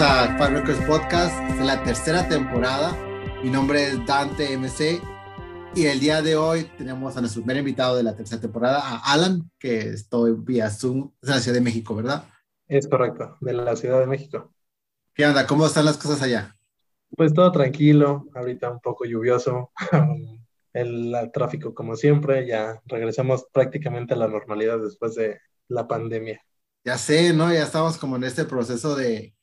Bienvenidos a Fire Records Podcast, de la tercera temporada. Mi nombre es Dante MC y el día de hoy tenemos a nuestro primer invitado de la tercera temporada, a Alan, que estoy vía Zoom, de la Ciudad de México, ¿verdad? Es correcto, de la Ciudad de México. ¿Qué onda? ¿Cómo están las cosas allá? Pues todo tranquilo, ahorita un poco lluvioso, el, el tráfico como siempre, ya regresamos prácticamente a la normalidad después de la pandemia. Ya sé, ¿no? Ya estamos como en este proceso de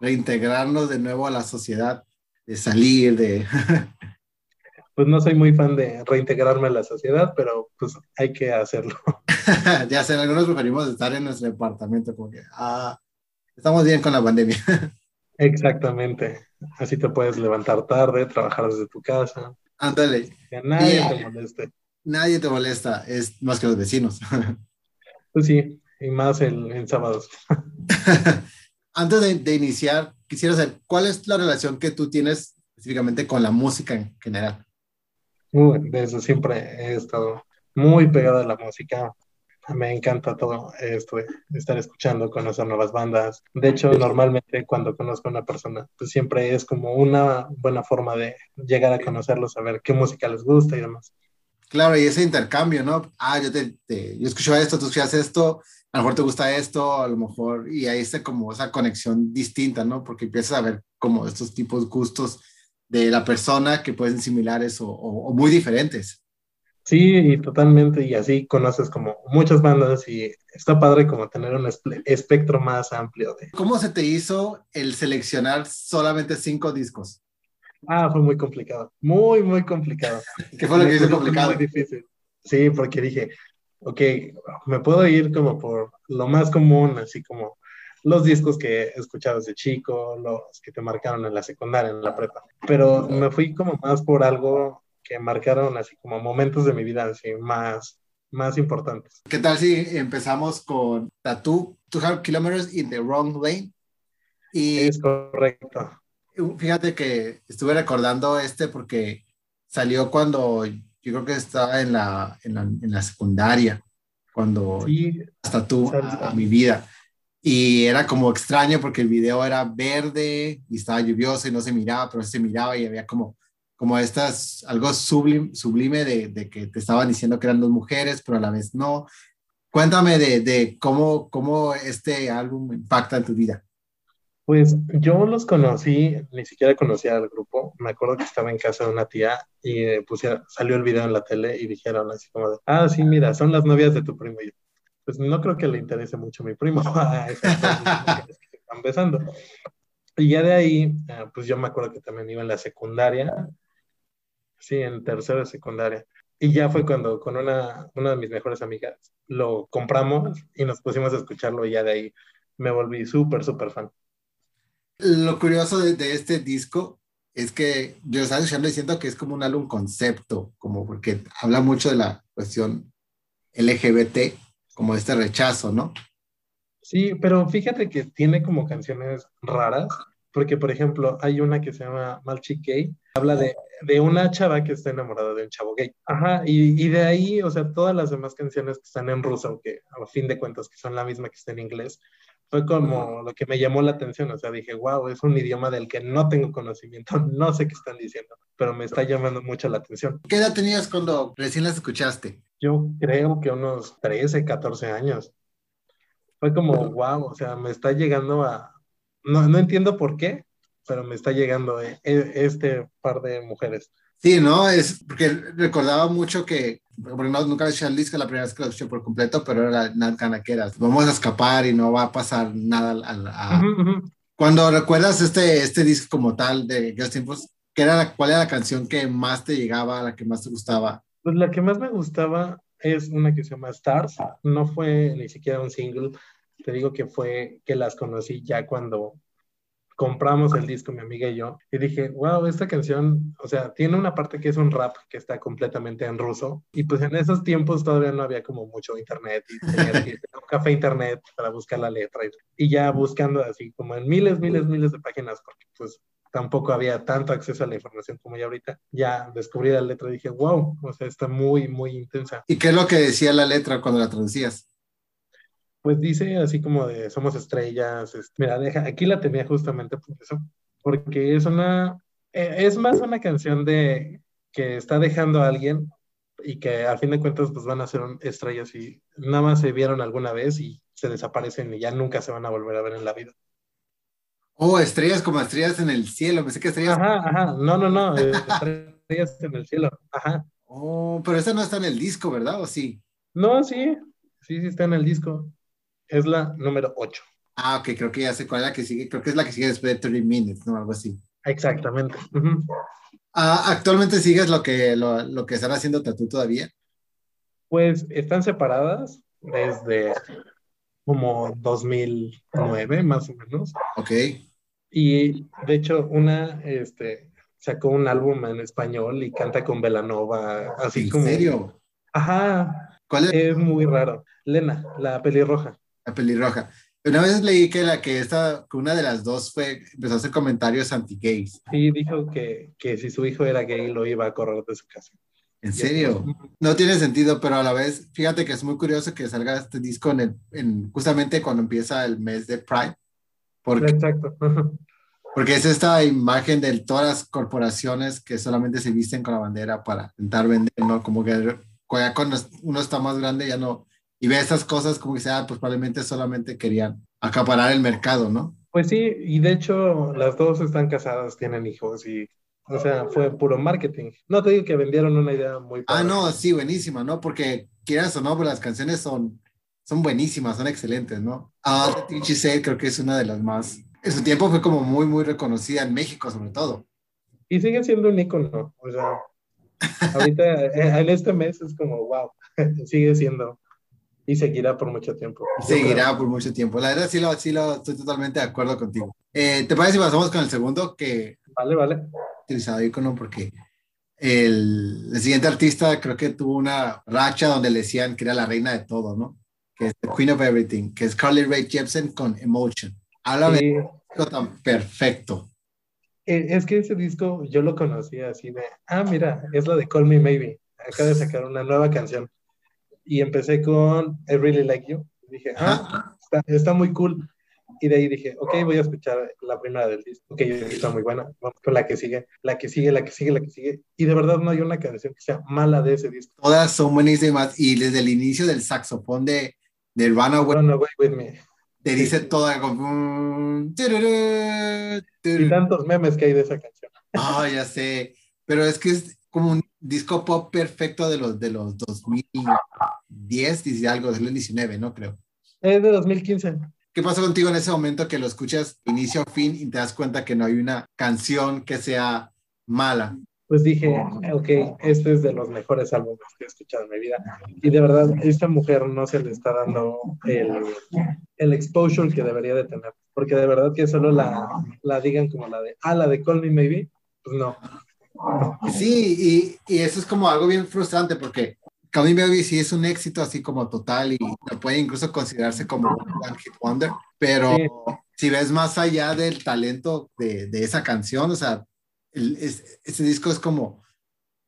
reintegrarnos de nuevo a la sociedad, de salir, de... pues no soy muy fan de reintegrarme a la sociedad, pero pues hay que hacerlo. ya sé, algunos preferimos estar en nuestro departamento porque ah, estamos bien con la pandemia. Exactamente. Así te puedes levantar tarde, trabajar desde tu casa. Ándale. Que nadie te moleste. Nadie te molesta, es más que los vecinos. pues sí, y más el, en sábados. Antes de, de, iniciar, quisiera saber, ¿cuál es la relación que tú tienes específicamente con la música en general? Uh, desde siempre he estado muy pegado a la música. Me encanta todo esto estar escuchando, conocer nuevas bandas. De hecho, normalmente cuando conozco a una persona, pues siempre es como una buena forma de llegar a conocerlos, saber qué música les gusta y demás. Claro, y ese intercambio, ¿no? Ah, yo, te, te, yo escucho esto, tú escuchas esto, a lo mejor te gusta esto, a lo mejor, y ahí está como esa conexión distinta, ¿no? Porque empiezas a ver como estos tipos gustos de la persona que pueden ser similares o, o, o, muy diferentes. Sí, y totalmente, y así conoces como muchas bandas y está padre como tener un espectro más amplio. De... ¿Cómo se te hizo el seleccionar solamente cinco discos? Ah, fue muy complicado, muy, muy complicado. ¿Qué fue lo que hizo complicado? Muy difícil. Sí, porque dije, ok, me puedo ir como por lo más común, así como los discos que he escuchado desde chico, los que te marcaron en la secundaria, en la prepa. Pero me fui como más por algo que marcaron así como momentos de mi vida así más, más importantes. ¿Qué tal si empezamos con Tattoo, 200 Kilometers in the Wrong Lane? Y es correcto. Fíjate que estuve recordando este porque salió cuando yo creo que estaba en la, en la, en la secundaria, cuando sí, hasta tú a, a, mi vida. Y era como extraño porque el video era verde y estaba lluvioso y no se miraba, pero se miraba y había como, como estas, algo sublime, sublime de, de que te estaban diciendo que eran dos mujeres, pero a la vez no. Cuéntame de, de cómo, cómo este álbum impacta en tu vida. Pues yo los conocí, ni siquiera conocía al grupo. Me acuerdo que estaba en casa de una tía y eh, pusiera, salió el video en la tele y dijeron así como de, ah, sí, mira, son las novias de tu primo. Y yo, pues no creo que le interese mucho a mi primo. están besando. Y ya de ahí, eh, pues yo me acuerdo que también iba en la secundaria. Sí, en tercera de secundaria. Y ya fue cuando con una, una de mis mejores amigas lo compramos y nos pusimos a escucharlo y ya de ahí me volví súper, súper fan. Lo curioso de, este disco es que yo estaba diciendo que es como un álbum concepto, como porque habla mucho de la cuestión LGBT, como este rechazo, ¿no? Sí, pero fíjate que tiene como canciones raras, porque por ejemplo hay una que se llama Malchi Gay, habla de, de, una chava que está enamorada de un chavo gay. Ajá, y, y, de ahí, o sea, todas las demás canciones que están en ruso, que a fin de cuentas que son la misma que está en inglés, fue como lo que me llamó la atención, o sea, dije, wow, es un idioma del que no tengo conocimiento, no sé qué están diciendo, pero me está llamando mucho la atención. ¿Qué edad tenías cuando recién las escuchaste? Yo creo que unos 13, 14 años. Fue como, wow, o sea, me está llegando a... No, no entiendo por qué, pero me está llegando este par de mujeres. Sí, ¿no? Es porque recordaba mucho que, porque no, nunca escuché el disco, la primera vez que lo escuché por completo, pero era Nat Canaqueras. Vamos a escapar y no va a pasar nada. A, a... Uh -huh. Cuando recuerdas este, este disco como tal de aquellos tiempos, ¿qué era la, ¿cuál era la canción que más te llegaba, la que más te gustaba? Pues la que más me gustaba es una que se llama Stars. No fue ni siquiera un single. Te digo que fue que las conocí ya cuando compramos el disco, mi amiga y yo, y dije, wow, esta canción, o sea, tiene una parte que es un rap que está completamente en ruso, y pues en esos tiempos todavía no había como mucho internet, y café internet para buscar la letra, y, y ya buscando así como en miles, miles, miles de páginas, porque pues tampoco había tanto acceso a la información como ya ahorita, ya descubrí la letra y dije, wow, o sea, está muy, muy intensa. ¿Y qué es lo que decía la letra cuando la traducías? Pues dice así como de somos estrellas. mira, deja, aquí la tenía justamente por eso, porque es una, eh, es más una canción de que está dejando a alguien y que a fin de cuentas pues van a ser estrellas y nada más se vieron alguna vez y se desaparecen y ya nunca se van a volver a ver en la vida. Oh, estrellas como estrellas en el cielo. Pensé que estrellas. Ajá, ajá, no, no, no, eh, estrellas en el cielo, ajá. Oh, pero esa no está en el disco, ¿verdad? ¿O sí? No, sí, sí, sí está en el disco. Es la número 8. Ah, ok, creo que ya sé cuál es la que sigue. Creo que es la que sigue después de 30 Minutes, ¿no? Algo así. Exactamente. Ah, ¿actualmente sigues lo que, lo, lo que están haciendo Tatú todavía? Pues están separadas desde como 2009, más o menos. Ok. Y de hecho, una este, sacó un álbum en español y canta con Belanova, así ¿En como. serio? Ajá, ¿Cuál es es muy raro. Lena, la pelirroja. La pelirroja? Una vez leí que la que esta, que una de las dos fue, empezó a hacer comentarios anti-gays. Sí, dijo que, que si su hijo era gay lo iba a correr de su casa. ¿En serio? No tiene sentido, pero a la vez, fíjate que es muy curioso que salga este disco en el, en, justamente cuando empieza el mes de Pride, porque, Exacto. porque es esta imagen de todas las corporaciones que solamente se visten con la bandera para intentar vender, ¿no? Como que ya cuando uno está más grande ya no, y ve esas cosas como que sea, pues probablemente solamente querían acaparar el mercado, ¿no? Pues sí, y de hecho las dos están casadas, tienen hijos y, o sea, fue puro marketing. No te digo que vendieron una idea muy Ah, padre. no, sí, buenísima, ¿no? Porque quieras o no, pues las canciones son, son buenísimas, son excelentes, ¿no? Ah, The You Said creo que es una de las más, en su tiempo fue como muy, muy reconocida en México, sobre todo. Y sigue siendo un icono, o sea, ahorita eh, en este mes es como, wow, sigue siendo y seguirá por mucho tiempo. Y seguirá por mucho tiempo. La verdad, sí lo, sí lo estoy totalmente de acuerdo contigo. Eh, ¿Te parece si pasamos con el segundo que Vale, vale. utilizado icono? Porque el, el siguiente artista creo que tuvo una racha donde le decían que era la reina de todo, ¿no? Que es The Queen of Everything, que es Carly Rae Jepsen con Emotion. Háblame Sí, de algo tan perfecto. eh, es que ese disco yo lo conocí así de, ah, mira, es la de Call Me Maybe. Acaba de sacar una nueva canción. Y empecé con I Really Like You. Dije, ah, está, está muy cool. Y de ahí dije, ok, voy a escuchar la primera del disco, ok, está muy buena, vamos con la que sigue, la que sigue, la que sigue, la que sigue. Y de verdad no hay una canción que sea mala de ese disco. Todas son buenísimas y desde el inicio del saxofón de, de Runaway Run Away With Me. te dice toda como... mm, Y tantos memes que hay de esa canción. Ah, ya sé, pero es que es como un disco pop perfecto de los, de los 2010 y algo, 2019, ¿no? Creo. Es de 2015. ¿Qué pasó contigo en ese momento que lo escuchas inicio a fin y te das cuenta que no hay una canción que sea mala? Pues dije, ok, este es de los mejores álbumes que he escuchado en mi vida. Y de verdad, esta mujer no se le está dando el, el exposure que debería de tener. Porque de verdad que solo la, la digan como la de, ah, la de Call Me Maybe. Pues no. Sí, y, y eso es como algo bien frustrante porque Me Baby sí es un éxito así como total y lo puede incluso considerarse como un One Hit Wonder, pero Sí. si ves más allá del talento de, de esa canción, o sea, el- es- ese disco es como,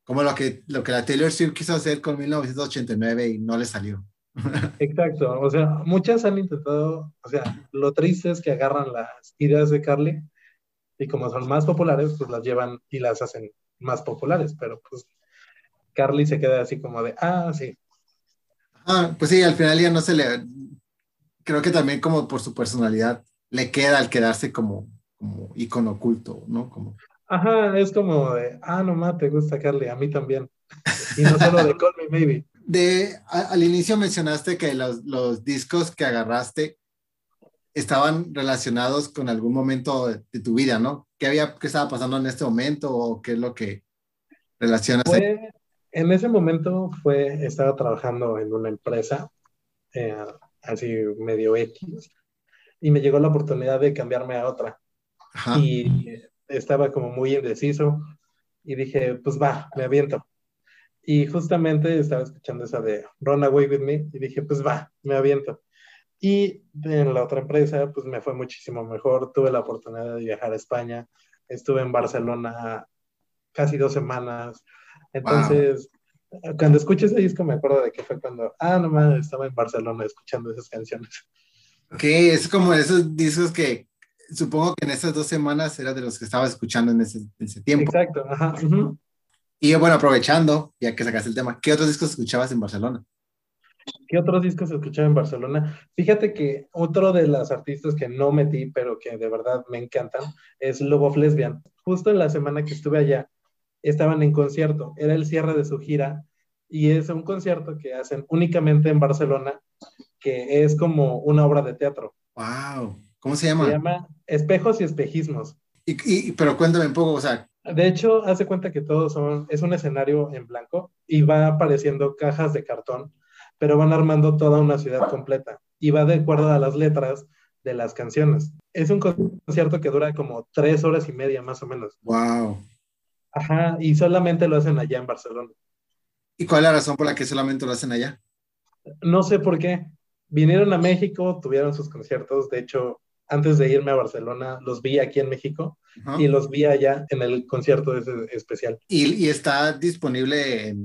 como lo, que, lo que la Taylor Swift quiso hacer con 1989 y no le salió. Exacto. O sea, muchas han intentado, o sea, lo triste es que agarran las ideas de Carly y como son más populares, pues las llevan y las hacen más populares. Pero pues Carly se queda así como de, ah, sí, Ah, pues sí, al final ya no se le, creo que también como por su personalidad le queda al quedarse como, como icono oculto, ¿no? Como, Ajá, es como de, ah, no más, te gusta Carly, a mí también. Y no solo de Call Me Maybe. De, a- al inicio mencionaste que los, los discos que agarraste estaban relacionados con algún momento de, tu vida, ¿no? ¿Qué había, qué estaba pasando en este momento o qué es lo que relacionas? Fue, en ese momento fue, estaba trabajando en una empresa, eh, así medio X, y me llegó la oportunidad de cambiarme a otra. Ajá. y estaba como muy indeciso y dije, pues va, me aviento. Y justamente estaba escuchando esa de Run Away With Me y dije, pues va, me aviento. Y en la otra empresa, pues me fue muchísimo mejor. Tuve la oportunidad de viajar a España. Estuve en Barcelona casi dos semanas. Entonces, Cuando escucho ese disco me acuerdo de que fue cuando, ah, no mames, estaba en Barcelona escuchando esas canciones. Ok, es como esos discos que supongo que en esas dos semanas era de los que estaba escuchando en ese, ese tiempo. Exacto, ajá. Y bueno, aprovechando, ya que sacaste el tema, ¿qué otros discos escuchabas en Barcelona? ¿Qué otros discos escuchaba en Barcelona? Fíjate que otro de las artistas que no metí, pero que de verdad me encantan, es Love of Lesbian. Justo en la semana que estuve allá, estaban en concierto, era el cierre de su gira y es un concierto que hacen únicamente en Barcelona, que es como una obra de teatro. ¡Wow! ¿Cómo se llama? Se llama Espejos y Espejismos. Y, pero cuéntame un poco, o sea. De hecho, hace cuenta que todos son, es un escenario en blanco y va apareciendo cajas de cartón, pero van armando toda una ciudad completa y va de acuerdo a las letras de las canciones. Es un concierto que dura como tres horas y media más o menos. ¡Wow! Ajá, y solamente lo hacen allá en Barcelona. ¿Y cuál es la razón por la que solamente lo hacen allá? No sé por qué. Vinieron a México, tuvieron sus conciertos. De hecho, antes de irme a Barcelona, los vi aquí en México y los vi allá en el concierto ese especial. ¿Y, está disponible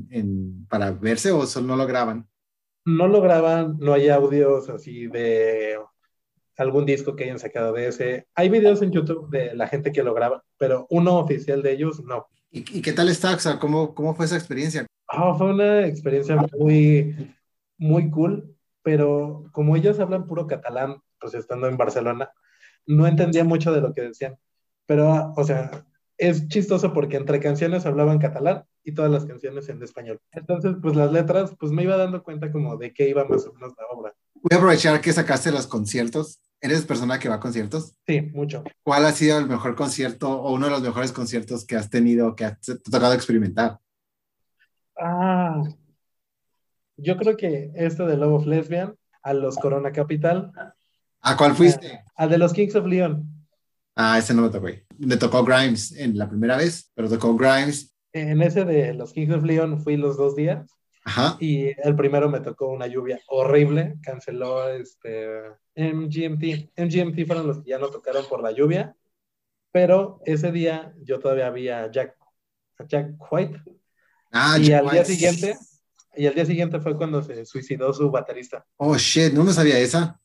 para verse o solo no lo graban? No lo graban, no hay audios así de algún disco que hayan sacado de ese. Hay videos en YouTube de la gente que lo graba, pero uno oficial de ellos no. ¿Y, qué tal está? O sea, ¿cómo, ¿cómo fue esa experiencia? Ah, fue una experiencia muy, muy cool, pero como ellos hablan puro catalán, pues estando en Barcelona, no entendía mucho de lo que decían. Pero, o sea, es chistoso porque entre canciones hablaban catalán y todas las canciones en español. Entonces, pues las letras, pues me iba dando cuenta como de qué iba más o menos la obra. Voy a aprovechar que sacaste los conciertos. ¿Eres persona que va a conciertos? Sí, mucho. ¿Cuál ha sido el mejor concierto o uno de los mejores conciertos que has tenido, que has tocado experimentar? Ah, yo creo que este de Love of Lesbian, a los Corona Capital. ¿A cuál fuiste? Al de los Kings of Leon. Ah, ese no me tocó. Me tocó Grimes en la primera vez, pero tocó Grimes. En ese de los Kings of Leon fui los dos días. Ajá. Y el primero me tocó una lluvia horrible, canceló este MGMT. MGMT fueron los que ya no tocaron por la lluvia, pero ese día yo todavía había Jack, Jack White. Ah, y al día siguiente, y al día siguiente fue cuando se suicidó su baterista. Oh shit, no me sabía esa.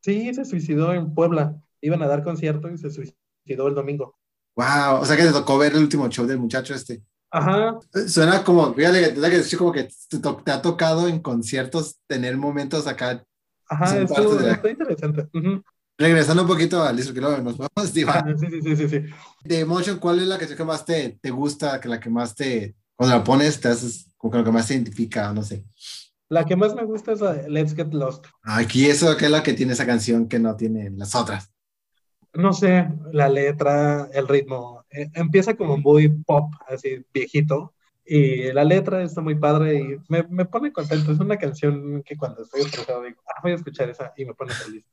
Sí, se suicidó en Puebla. Iban a dar concierto y se suicidó el domingo. Wow, o sea que te tocó ver el último show del muchacho este. Ajá. Suena como, fíjate que como que te, ha tocado en conciertos tener momentos acá. Ajá, esto, está interesante. Regresando un poquito a Listo que nos vamos, sí, sí, sí, sí, sí. De Emotion, ¿cuál es la canción que más te, te gusta, que la que más te, cuando la pones, te haces como que lo que más te identifica, no sé? La que más me gusta es la de Let's Get Lost. Aquí eso que es la que tiene esa canción que no tiene las otras. No sé, la letra, el ritmo, eh, empieza como muy pop, así viejito, y la letra está muy padre y me, me, pone contento. Es una canción que cuando estoy estresado digo, ah, voy a escuchar esa y me pone feliz.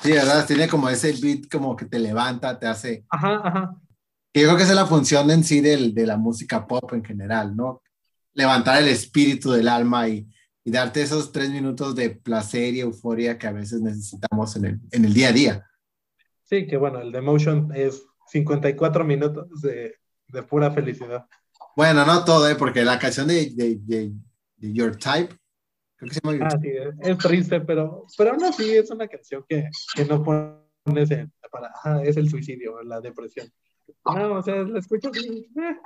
Sí, ¿verdad? Tiene como ese beat como que te levanta, te hace... Ajá, ajá. yo creo que esa es la función en sí del, de la música pop en general, ¿no? Levantar el espíritu del alma y, y darte esos tres minutos de placer y euforia que a veces necesitamos en el, en el día a día. Sí, que bueno, el de Motion es 54 minutos de, de pura felicidad. Bueno, no todo, ¿eh? porque la canción de, de, de, Your Type, creo que se llama Ah, sí, es triste, pero, pero aún así es una canción que, que no pones en, para, es el suicidio, la depresión. No, o sea, la escuchas y... Eh.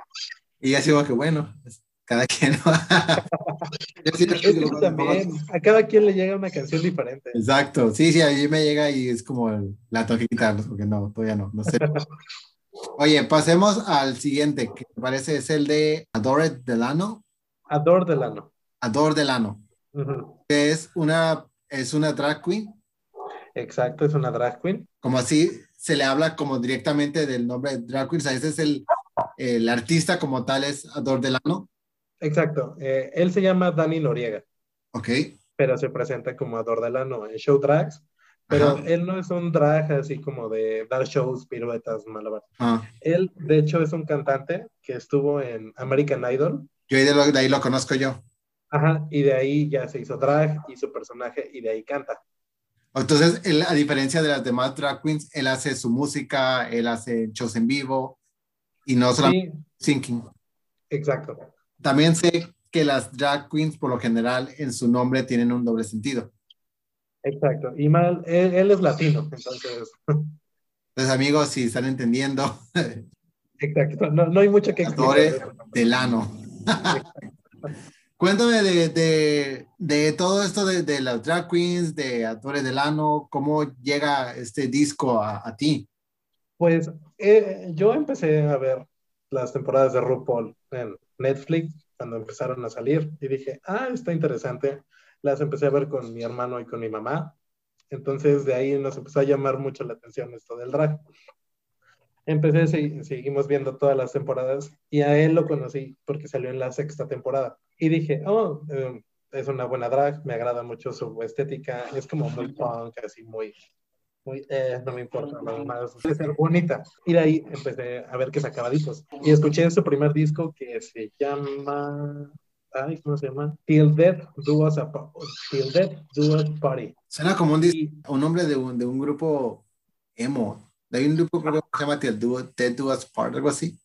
Y así va que bueno, cada quien. Yo también, a cada quien le llega una canción diferente. Exacto, sí, sí, a mí me llega y es como la tengo que quitar, porque no, todavía no, no sé. Oye, pasemos al siguiente, que me parece es el de Adore Delano. Adore Delano. Adore Delano. Que es una, es una drag queen. Exacto, es una drag queen. Como así se le habla como directamente del nombre de drag queen, o sea, ese es el, el artista como tal, es Adore Delano. Exacto. Eh, él se llama Dani Noriega. Ok. Pero se presenta como Ador Delano en Show Drags. Pero él no es un drag así como de dar shows, piruetas, malabar. Ah. Él, de hecho, es un cantante que estuvo en American Idol. Yo de, ahí lo conozco yo. Ajá, y de ahí ya se hizo drag, hizo personaje y de ahí canta. Entonces, él, a diferencia de las demás drag queens, él hace su música, él hace shows en vivo y no solamente sí. Exacto. También sé que las drag queens por lo general en su nombre tienen un doble sentido. Exacto. Y mal, él, es latino, entonces. Entonces, amigos, si están entendiendo. Exacto. No, hay mucho que explicar. Delano. Cuéntame de, de, todo esto de, de, las drag queens, de actores Delano, cómo llega este disco a, a ti. Pues eh, yo empecé a ver las temporadas de RuPaul en Netflix cuando empezaron a salir y dije, ah, está interesante. Las empecé a ver con mi hermano y con mi mamá. Entonces de ahí nos empezó a llamar mucho la atención esto del drag. Empecé, seguimos viendo todas las temporadas y a él lo conocí porque salió en la sexta temporada. Y dije, oh, em, es una buena drag, me agrada mucho su estética, es como muy punk, así muy, muy, eh, no me importa, nada más de ser bonita. Y de ahí empecé a ver que sacaba discos. Y escuché su primer disco que se llama Ay, ¿cómo se llama? Till Death Do Us a Till Death Do Us Party. Suena como un, un nombre de un, de un grupo emo. Hay un grupo que se llama Till Death Do Us Party, algo así.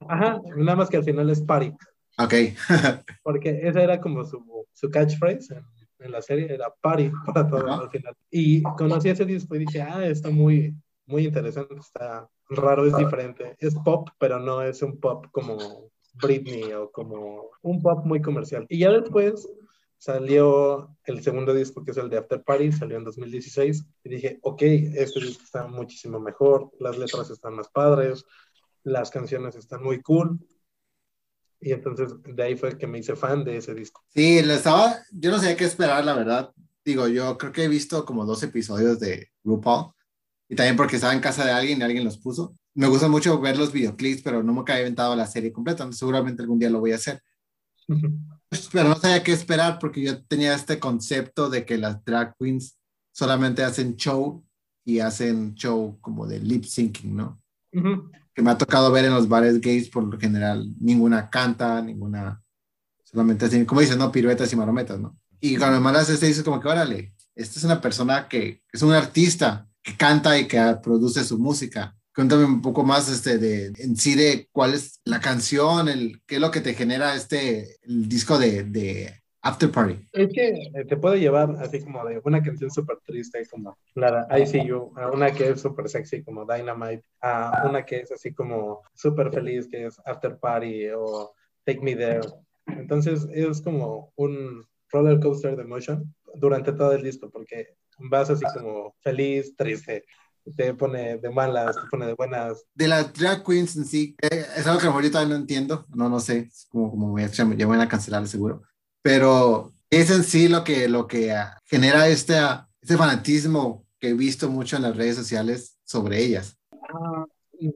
Ajá, nada más que al final es Party. Ok. Porque esa era como su, su catchphrase en, en, la serie, era Party para todo al final. Y conocí ese disco y dije, ah, está muy, muy interesante, está raro, es diferente. Es pop, pero no es un pop como Britney o como un pop muy comercial. Y ya después salió el segundo disco, que es el de After Party, salió en 2016, y dije, ok, este disco está muchísimo mejor, las letras están más padres, las canciones están muy cool. Y entonces de ahí fue que me hice fan de ese disco. Sí, lo estaba, yo no sabía qué esperar, la verdad. Digo, yo creo que he visto como dos episodios de RuPaul, y también porque estaba en casa de alguien y alguien los puso me gusta mucho ver los videoclips, pero no me he inventado la serie completa. Seguramente algún día lo voy a hacer. pero no sabía qué esperar porque yo tenía este concepto de que las drag queens solamente hacen show y hacen show como de lip syncing, ¿no? Que me ha tocado ver en los bares gays por lo general. Ninguna canta, ninguna. Solamente hacen, como dicen, ¿no? Piruetas y marometas, ¿no? Y cuando me mandas este, dices como que, órale, esta es una persona que es un artista que canta y que produce su música Cuéntame un poco más este, de, en sí de cuál es la canción, el, qué es lo que te genera este el disco de, de After Party. Es que eh, te puede llevar así como de una canción súper triste como la I See You, a una que es súper sexy como Dynamite, a una que es así como súper feliz que es After Party o Take Me There. Entonces es como un roller coaster de emotion durante todo el disco porque vas así como feliz, triste, te pone de malas, te pone de buenas. De las drag queens en sí, eh, es algo que ahorita no entiendo, no, no sé, es como, como ya van a cancelar seguro, pero es en sí lo que, lo que ah, genera este, ah, este fanatismo que he visto mucho en las redes sociales sobre ellas. Ah,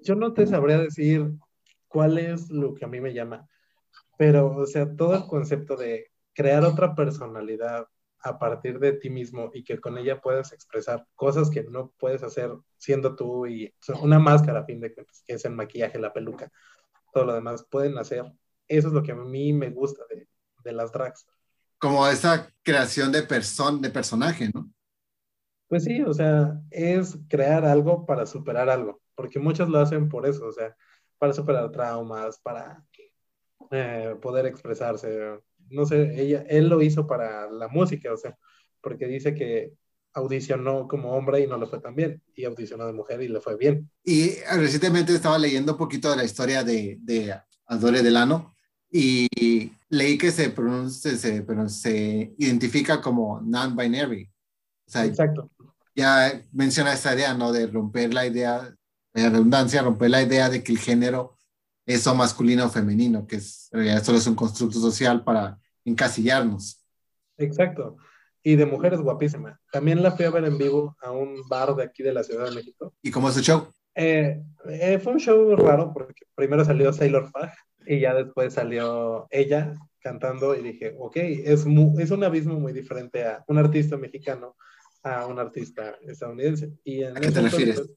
yo no te sabría decir cuál es lo que a mí me llama, pero, o sea, todo el concepto de crear otra personalidad, a partir de ti mismo y que con ella puedas expresar cosas que no puedes hacer siendo tú y una máscara a fin de cuentas, que es el maquillaje, la peluca, todo lo demás pueden hacer. Eso es lo que a mí me gusta de, de las drags. Como esa creación de, person de personaje, ¿no? Pues sí, o sea, es crear algo para superar algo, porque muchos lo hacen por eso, o sea, para superar traumas, para eh, poder expresarse, no sé, ella, él lo hizo para la música, o sea, porque dice que audicionó como hombre y no le fue tan bien, y audicionó de mujer y le fue bien. Y recientemente estaba leyendo un poquito de la historia de, de Delano y leí que se pronuncia, se, pero se identifica como non-binary. O sea, Exacto. Ya menciona esa idea, ¿no? De romper la idea, de redundancia, romper la idea de que el género eso masculino o femenino, que es, solo es un constructo social para encasillarnos. Exacto. Y de mujeres guapísima. También la fui a ver en vivo a un bar de aquí de la Ciudad de México. ¿Y cómo es su show? Eh, eh, fue un show raro porque primero salió Sailor Fag y ya después salió ella cantando y dije, ok, es, es un abismo muy diferente a un artista mexicano a un artista estadounidense. Y ¿A qué te refieres?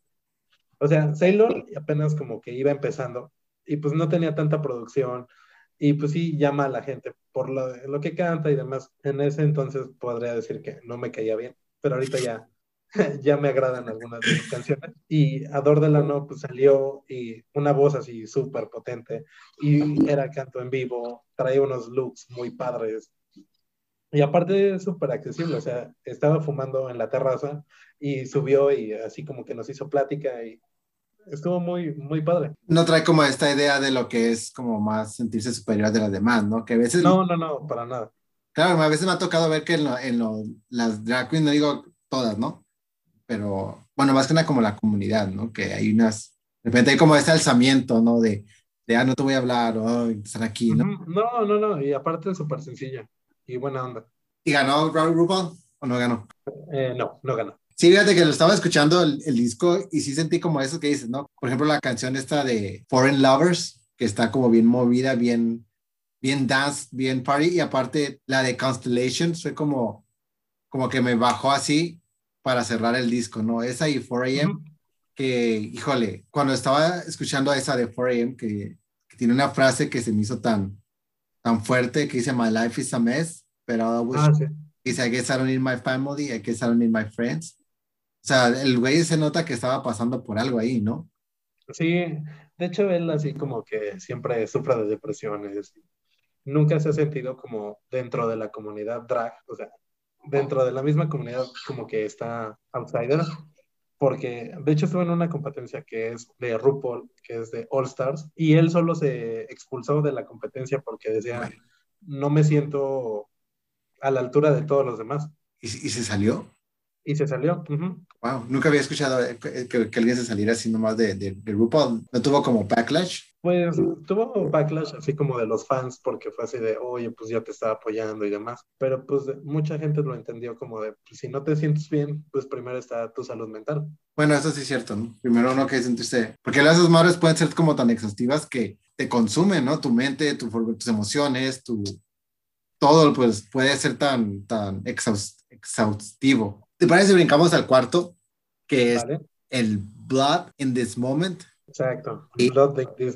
o sea, Sailor apenas como que iba empezando y pues no tenía tanta producción y pues sí llama a la gente por lo, lo, que canta y demás. En ese entonces podría decir que no me caía bien, pero ahorita ya ya me agradan algunas de sus canciones. Y Ador de la No pues salió y una voz así súper potente y era canto en vivo, traía unos looks muy padres. Y aparte súper accesible, o sea, estaba fumando en la terraza y subió y así como que nos hizo plática y estuvo muy, muy padre. No trae como esta idea de lo que es como más sentirse superior de las demás, ¿no? Que a veces... No, no, no, para nada. Claro, a veces me ha tocado ver que en, en las drag queens, no digo todas, ¿no? Pero, bueno, más que nada como la comunidad, ¿no? Que hay unas, de repente hay como ese alzamiento, ¿no? De, de ah, no te voy a hablar, o estar aquí, ¿no? No, no, no, y aparte es súper sencilla y buena onda. ¿Y ganó Raúl RuPaul o no ganó? Eh, no, no ganó. Sí, fíjate que lo estaba escuchando el, el, disco y sí sentí como eso que dices, ¿no? Por ejemplo, la canción esta de Foreign Lovers, que está como bien movida, bien, bien dance, bien party, y aparte la de Constellations fue como, como que me bajó así para cerrar el disco, ¿no? Esa y 4AM, que, híjole, cuando estaba escuchando esa de 4AM, que, que, tiene una frase que se me hizo tan, tan fuerte, que dice, My life is a mess, pero I ah, sí. dice, I guess I don't need my family, I guess I don't need my friends. O sea, el güey se nota que estaba pasando por algo ahí, ¿no? Sí, de hecho él así como que siempre sufre de depresiones. Nunca se ha sentido como dentro de la comunidad drag, o sea, dentro de la misma comunidad como que está outsider, porque de hecho estuvo en una competencia que es de RuPaul, que es de All Stars, y él solo se expulsó de la competencia porque decía, no me siento a la altura de todos los demás. ¿Y, y se salió? Y se salió. Wow, nunca había escuchado que, que, alguien se saliera así nomás de, de, de, RuPaul. ¿No tuvo como backlash? Pues tuvo backlash así como de los fans porque fue así de, oye, pues ya te estaba apoyando y demás. Pero pues mucha gente lo entendió como de, pues, si no te sientes bien, pues primero está tu salud mental. Bueno, eso sí es cierto, ¿no? Primero uno que sentirse, porque las madres pueden ser como tan exhaustivas que te consumen, ¿no? Tu mente, tu, tus emociones, tu... Todo pues puede ser tan, tan exhaustivo ¿Te parece si brincamos al cuarto? Que es el Blood in This Moment. Exacto,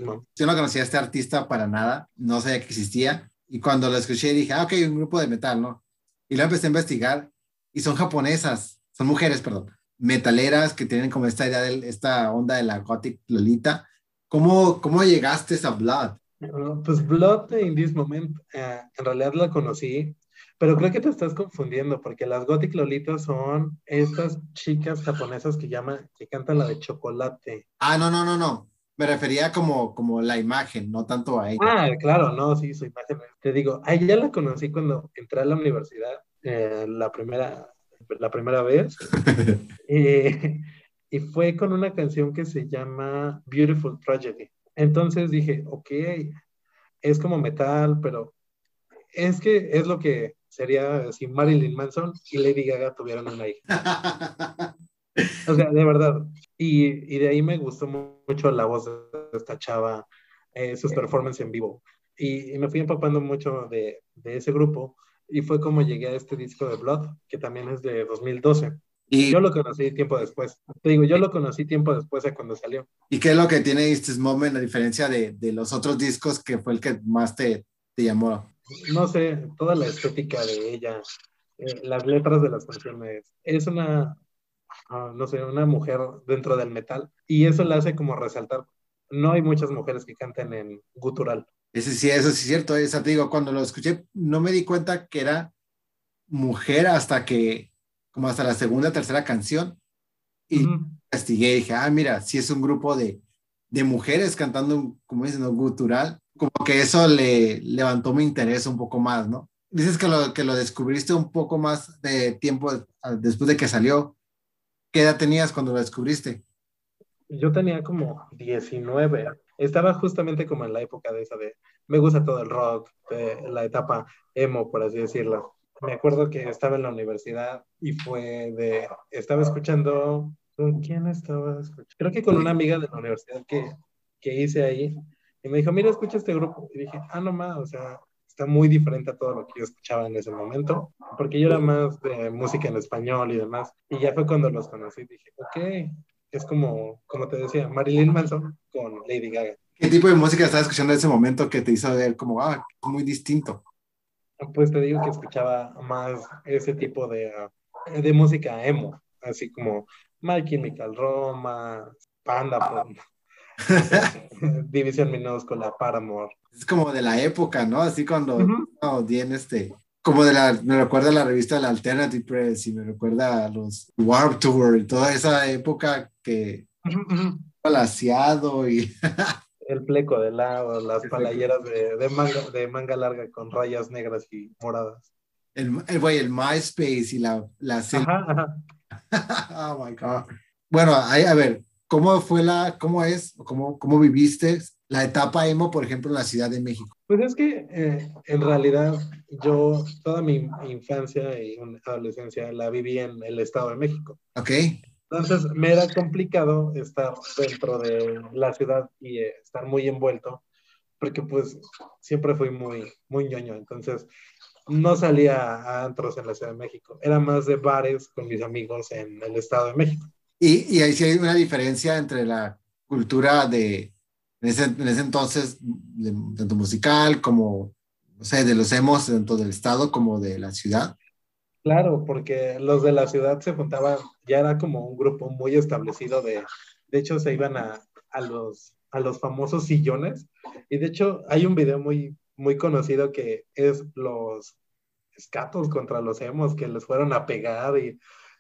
Moment. Yo no conocía a este artista para nada, no sabía que existía. Y cuando lo escuché dije, ah, ok, un grupo de metal, ¿no? Y lo empecé a investigar y son japonesas, son mujeres, perdón, metaleras que tienen como esta idea de esta onda de la gothic lolita. ¿Cómo, cómo llegaste a Blood? pues Blood in This Moment, eh, en realidad la conocí pero creo que te estás confundiendo porque las Gothic Lolitas son estas chicas japonesas que llaman, que cantan la de chocolate. Ah, no, no, no, no. Me refería como, como la imagen, no tanto a ella. Ah, claro, no, sí, su imagen. Te digo, a ella la conocí cuando entré a la universidad, eh, la, primera, la primera vez. y, y fue con una canción que se llama Beautiful Tragedy. Entonces dije, ok, es como metal, pero es que es lo que sería si Marilyn Manson y Lady Gaga tuvieran una hija. o sea, de verdad. Y, y, de ahí me gustó mucho la voz de esta chava, eh, sus performances en vivo. Y, y, me fui empapando mucho de, de, ese grupo. Y fue como llegué a este disco de Blood, que también es de 2012. Y yo lo conocí tiempo después. Te digo, yo lo conocí tiempo después de cuando salió. ¿Y qué es lo que tiene este Moment a diferencia de, de los otros discos que fue el que más te, te llamó? No sé, toda la estética de ella, eh, las letras de las canciones. Es una, ah, no sé, una mujer dentro del metal y eso la hace como resaltar. No hay muchas mujeres que canten en gutural. Ese sí, eso sí es cierto. Esa, te digo, cuando lo escuché, no me di cuenta que era mujer hasta que, como hasta la segunda, tercera canción. Y investigué y dije, ah, mira, sí es un grupo de, de mujeres cantando, como dicen, gutural como que eso le levantó mi interés un poco más, ¿no? Dices que lo, que lo descubriste un poco más de tiempo después de que salió. ¿Qué edad tenías cuando lo descubriste? Yo tenía como 19. Estaba justamente como en la época de esa de, me gusta todo el rock, de la etapa emo, por así decirlo. Me acuerdo que estaba en la universidad y fue de, estaba escuchando, ¿con quién estaba escuchando? Creo que con una amiga de la universidad que, que hice ahí y me dijo, mira, escucha este grupo. Y dije, ah, no más, o sea, está muy diferente a todo lo que yo escuchaba en ese momento, porque yo era más de música en español y demás. Y ya fue cuando los conocí, dije, ok, es como, como te decía, Marilyn Manson con Lady Gaga. ¿Qué tipo de música estabas escuchando en ese momento que te hizo ver como, ah, muy distinto? Pues te digo que escuchaba más ese tipo de, de música emo, así como My Chemical Romance, Panda, División Minúscula, Paramore. Es como de la época, ¿no? Así cuando uh bien este, como de la, me recuerda la revista de la Alternative Press y me recuerda a los Warp Tour y toda esa época que palaciado y el pleco de lado, las palayeras de, de, manga, de manga larga con rayas negras y moradas. El, el, el MySpace y la... la oh my God. Bueno, ahí, a ver, ¿cómo fue la, cómo es, cómo, cómo viviste la etapa emo, por ejemplo, en la Ciudad de México? Pues es que eh, en realidad yo toda mi infancia y adolescencia la viví en el Estado de México. Ok. Entonces me era complicado estar dentro de la ciudad y eh, estar muy envuelto, porque pues siempre fui muy, muy ñoño. Entonces no salía a antros en la Ciudad de México, era más de bares con mis amigos en el Estado de México. Y, ahí sí hay una diferencia entre la cultura de, en ese, en ese entonces, tanto musical como, no sé, de los emos dentro del Estado como de la ciudad. Claro, porque los de la ciudad se juntaban, ya era como un grupo muy establecido de, de hecho se iban a, a los, a los famosos sillones, y de hecho hay un video muy, muy conocido que es los escatos contra los emos que les fueron a pegar y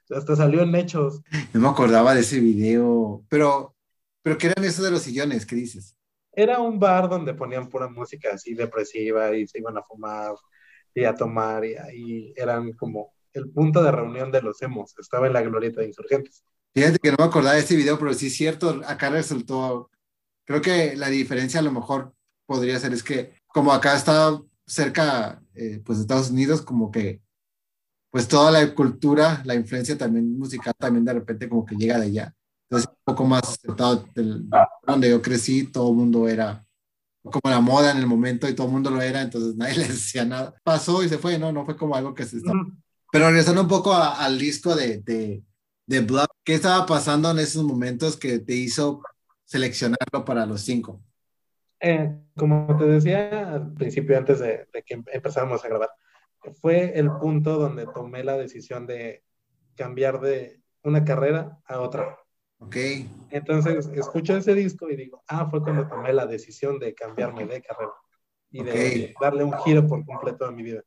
hasta salió en hechos. No me acordaba de ese video, pero, pero ¿qué eran esos de los sillones? ¿Qué dices? Era un bar donde ponían pura música así depresiva y se iban a fumar y a tomar y ahí eran como el punto de reunión de los emos, estaba en la glorieta de insurgentes. Fíjate que no me acordaba de ese video, pero sí es cierto, acá resultó, creo que la diferencia a lo mejor podría ser es que como acá está cerca, eh, pues, de Estados Unidos, como que, pues, toda la cultura, la influencia también musical, también de repente como que llega de allá. Entonces, un poco más aceptado, del, donde yo crecí, todo el mundo era como la moda en el momento y todo el mundo lo era, entonces nadie le decía nada. Pasó y se fue, ¿no? No fue como algo que se estaba... Pero regresando un poco al disco de, de, de Blood, ¿qué estaba pasando en esos momentos que te hizo seleccionarlo para los cinco? Eh, como te decía al principio, antes de, que empezáramos a grabar, fue el punto donde tomé la decisión de cambiar de una carrera a otra. Ok. Entonces, escucho ese disco y digo, ah, fue cuando tomé la decisión de cambiarme de carrera y de darle un giro por completo a mi vida.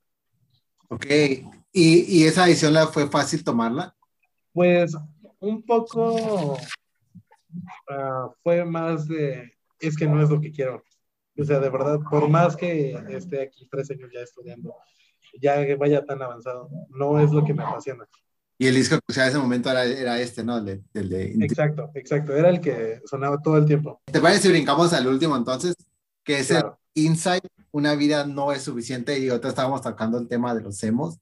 Ok. ¿Y, ¿Y, esa decisión la fue fácil tomarla? Pues un poco uh, fue más de es que no es lo que quiero. O sea, de verdad, por más que esté aquí tres años ya estudiando, ya vaya tan avanzado, no es lo que me apasiona. Y el disco que sea, ese momento era, era este, ¿no? El de, Exacto, exacto. Era el que sonaba todo el tiempo. ¿Te parece si brincamos al último entonces? Que es el Inside, una vida no es suficiente. Y otra estábamos tocando el tema de los emos,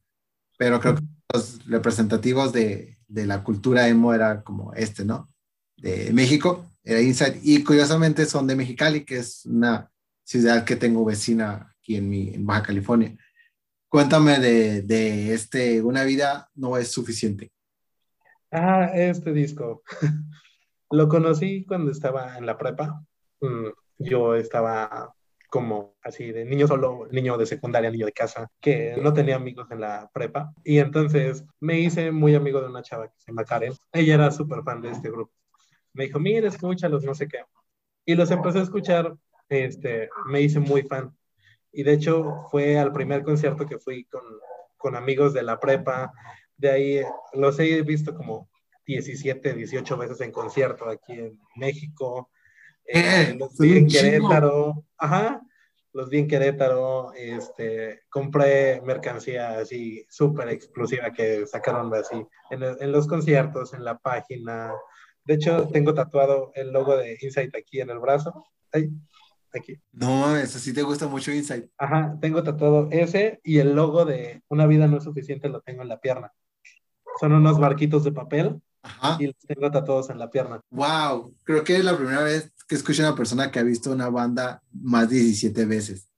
pero creo que los representativos de, de la cultura emo era como este, ¿no? De México era Inside. Y curiosamente son de Mexicali, que es una ciudad que tengo vecina aquí en, mi, en Baja California. Cuéntame de, de este, Una vida no es suficiente. Ah, este disco. Lo conocí cuando estaba en la prepa. Mm, yo estaba como así de niño solo, niño de secundaria, niño de casa, que no tenía amigos en la prepa. Y entonces me hice muy amigo de una chava que se llama Karen. Ella era súper fan de este grupo me dijo, mira, escúchalos, no sé qué. Y los empecé a escuchar, este, me hice muy fan. Y de hecho fue al primer concierto que fui con, con amigos de la prepa. De ahí los he visto como 17, 18 veces en concierto aquí en México. Eh, los vi en Querétaro. Ajá, los vi en Querétaro. Este, compré mercancía así súper exclusiva que sacaron así en, en los conciertos, en la página. De hecho, tengo tatuado el logo de Insight aquí en el brazo. Aquí. No, eso sí te gusta mucho Insight. Ajá, tengo tatuado ese y el logo de Una vida no es suficiente lo tengo en la pierna. Son unos barquitos de papel Ajá. y los tengo tatuados en la pierna. Wow, creo que es la primera vez que escucho a una persona que ha visto una banda más de 17 veces,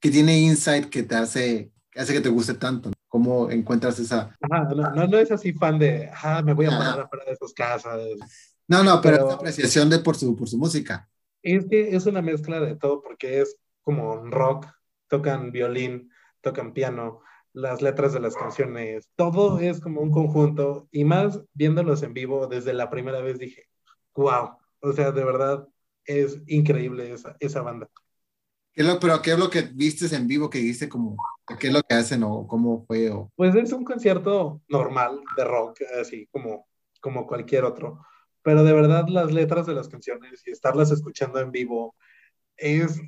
que tiene insight que te hace, hace que te guste tanto. ¿Cómo encuentras esa? Ajá, no, no, es así fan de, ah, me voy a poner a de sus casas. No, no, pero, es apreciación de por su, por su música. Es que es una mezcla de todo porque es como rock, tocan violín, tocan piano, las letras de las canciones, todo es como un conjunto y más viéndolos en vivo desde la primera vez dije, wow, o sea, de verdad es increíble esa, esa banda. ¿Qué lo, pero qué es lo que viste en vivo que dijiste como, qué es lo que hacen o cómo fue? O... Pues es un concierto normal de rock, así como, como cualquier otro, pero de verdad las letras de las canciones y estarlas escuchando en vivo es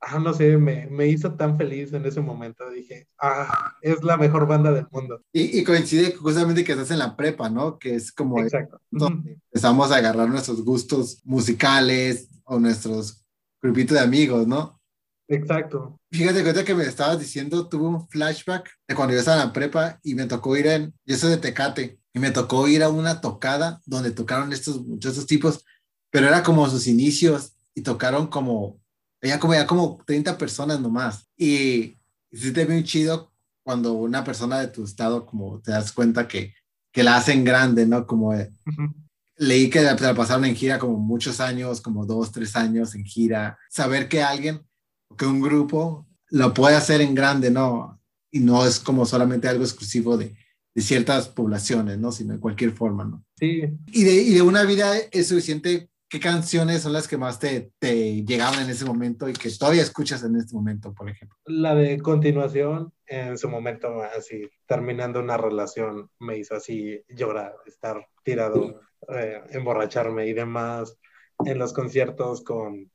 ah, no sé, me, me, hizo tan feliz en ese momento. Dije, ah, es la mejor banda del mundo. Y, y coincide justamente que estás en la prepa, ¿no? Que es como Exacto. donde empezamos a agarrar nuestros gustos musicales o nuestros grupitos de amigos, ¿no? Exacto. Fíjate, cuenta que me estabas diciendo, tuve un flashback de cuando yo estaba en la prepa y me tocó ir en, yo soy de Tecate, y me tocó ir a una tocada donde tocaron estos muchos tipos, pero era como sus inicios y tocaron como había como, ya como 30 personas nomás. Y, sí te ve chido cuando una persona de tu estado como te das cuenta que, que la hacen grande, ¿no? Como leí que la, pasaron en gira como muchos años, como dos, tres años en gira. Saber que alguien, que un grupo lo puede hacer en grande, ¿no? Y no es como solamente algo exclusivo de, de ciertas poblaciones, ¿no? Sino de cualquier forma, ¿no? Sí. Y de, y de una vida es suficiente ¿qué canciones son las que más te, te, llegaban en ese momento y que todavía escuchas en este momento, por ejemplo? La de continuación, en su momento, así, terminando una relación, me hizo así llorar, estar tirado, eh, emborracharme y demás. En los conciertos con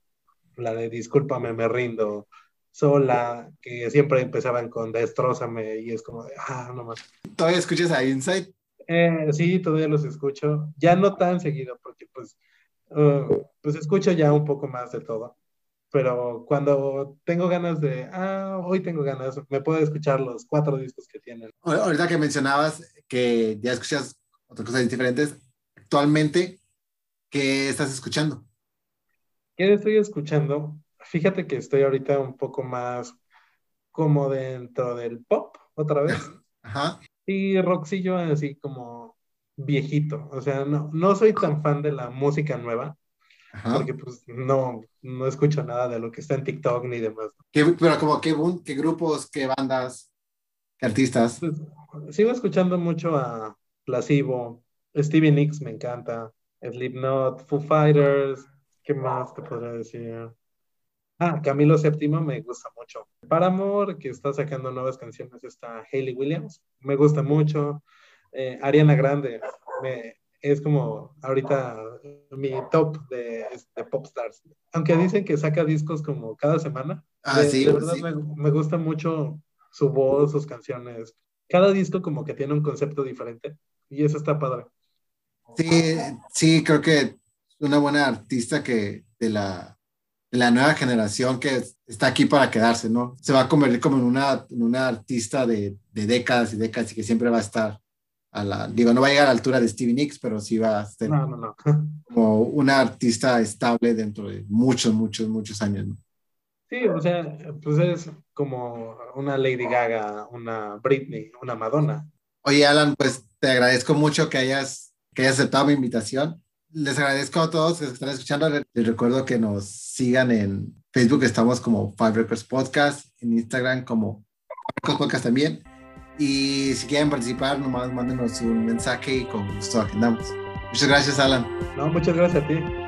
la de Discúlpame, me rindo, sola, que siempre empezaban con Destrózame y es como de, ah, no más. ¿Todavía escuchas a Inside? Eh, sí, todavía los escucho. Ya no tan seguido, porque pues Uh, pues escucho ya un poco más de todo. Pero cuando tengo ganas de, ah, hoy tengo ganas, me puedo escuchar los cuatro discos que tienen. Ahorita que mencionabas que ya escuchas otras cosas diferentes, actualmente, ¿qué estás escuchando? ¿Qué estoy escuchando? Fíjate que estoy ahorita un poco más como dentro del pop, otra vez. Ajá. Y rockcillo así como viejito. O sea, no, no soy tan fan de la música nueva. Porque pues no, no escucho nada de lo que está en TikTok ni demás. pero como qué, qué grupos, qué bandas, qué artistas. Pues, sigo escuchando mucho a Placebo, Stevie Nicks me encanta, Slipknot, Foo Fighters, ¿qué más te podría decir? Ah, Camilo VII me gusta mucho. Paramore, que está sacando nuevas canciones, está Hayley Williams, me gusta mucho. Eh, Ariana Grande es como ahorita mi top de, pop stars. Aunque dicen que saca discos como cada semana. Ah, de, de verdad Me, gusta mucho su voz, sus canciones. Cada disco como que tiene un concepto diferente y eso está padre. Sí, sí, creo que una buena artista que de la, la nueva generación que está aquí para quedarse, ¿no? Se va a convertir como en una, en una artista de, de décadas y décadas y que siempre va a estar la, digo, no va a llegar a la altura de Stevie Nicks, pero sí va a ser como una artista estable dentro de muchos, muchos, muchos años. Sí, o sea, pues es como una Lady Gaga, una Britney, una Madonna. Oye, Alan, pues te agradezco mucho que hayas, que hayas aceptado mi invitación. Les agradezco a todos que están escuchando. Les recuerdo que nos sigan en Facebook, estamos como Five Records Podcast, en Instagram como Five Podcast también. Y si quieren participar, nomás mándenos un mensaje y con gusto agendamos. Muchas gracias, Alan. No, muchas gracias a ti.